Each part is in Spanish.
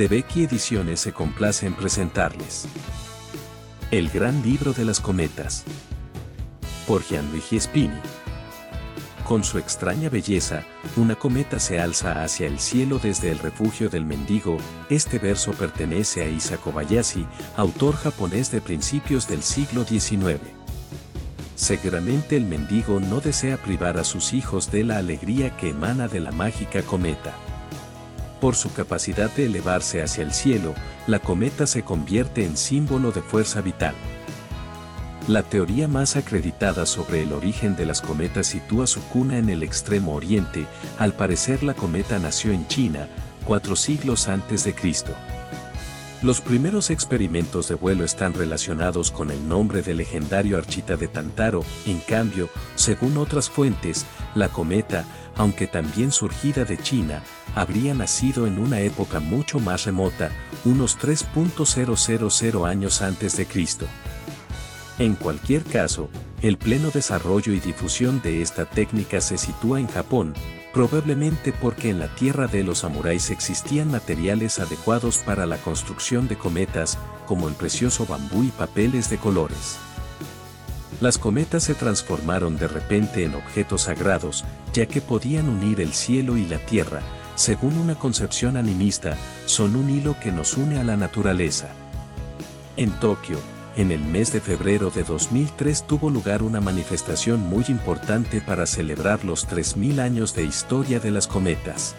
de Becky Ediciones se complace en presentarles. El Gran Libro de las Cometas. Por Gianluigi Spini. Con su extraña belleza, una cometa se alza hacia el cielo desde el refugio del mendigo. Este verso pertenece a Isa Kobayashi, autor japonés de principios del siglo XIX. Seguramente el mendigo no desea privar a sus hijos de la alegría que emana de la mágica cometa. Por su capacidad de elevarse hacia el cielo, la cometa se convierte en símbolo de fuerza vital. La teoría más acreditada sobre el origen de las cometas sitúa su cuna en el extremo oriente, al parecer la cometa nació en China, cuatro siglos antes de Cristo. Los primeros experimentos de vuelo están relacionados con el nombre del legendario Archita de Tantaro, en cambio, según otras fuentes, la cometa, aunque también surgida de China, habría nacido en una época mucho más remota, unos 3.000 años antes de Cristo. En cualquier caso, el pleno desarrollo y difusión de esta técnica se sitúa en Japón, probablemente porque en la tierra de los samuráis existían materiales adecuados para la construcción de cometas, como el precioso bambú y papeles de colores. Las cometas se transformaron de repente en objetos sagrados, ya que podían unir el cielo y la tierra, según una concepción animista, son un hilo que nos une a la naturaleza. En Tokio, en el mes de febrero de 2003 tuvo lugar una manifestación muy importante para celebrar los 3.000 años de historia de las cometas.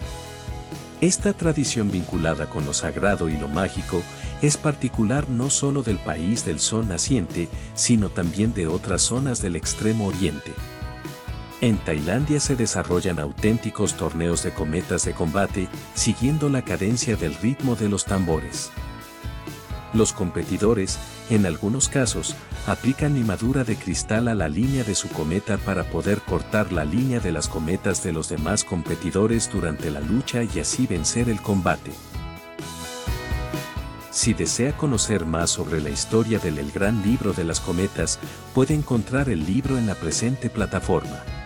Esta tradición vinculada con lo sagrado y lo mágico es particular no solo del país del sol naciente, sino también de otras zonas del extremo oriente. En Tailandia se desarrollan auténticos torneos de cometas de combate, siguiendo la cadencia del ritmo de los tambores. Los competidores, en algunos casos, aplican limadura de cristal a la línea de su cometa para poder cortar la línea de las cometas de los demás competidores durante la lucha y así vencer el combate. Si desea conocer más sobre la historia del El Gran Libro de las Cometas, puede encontrar el libro en la presente plataforma.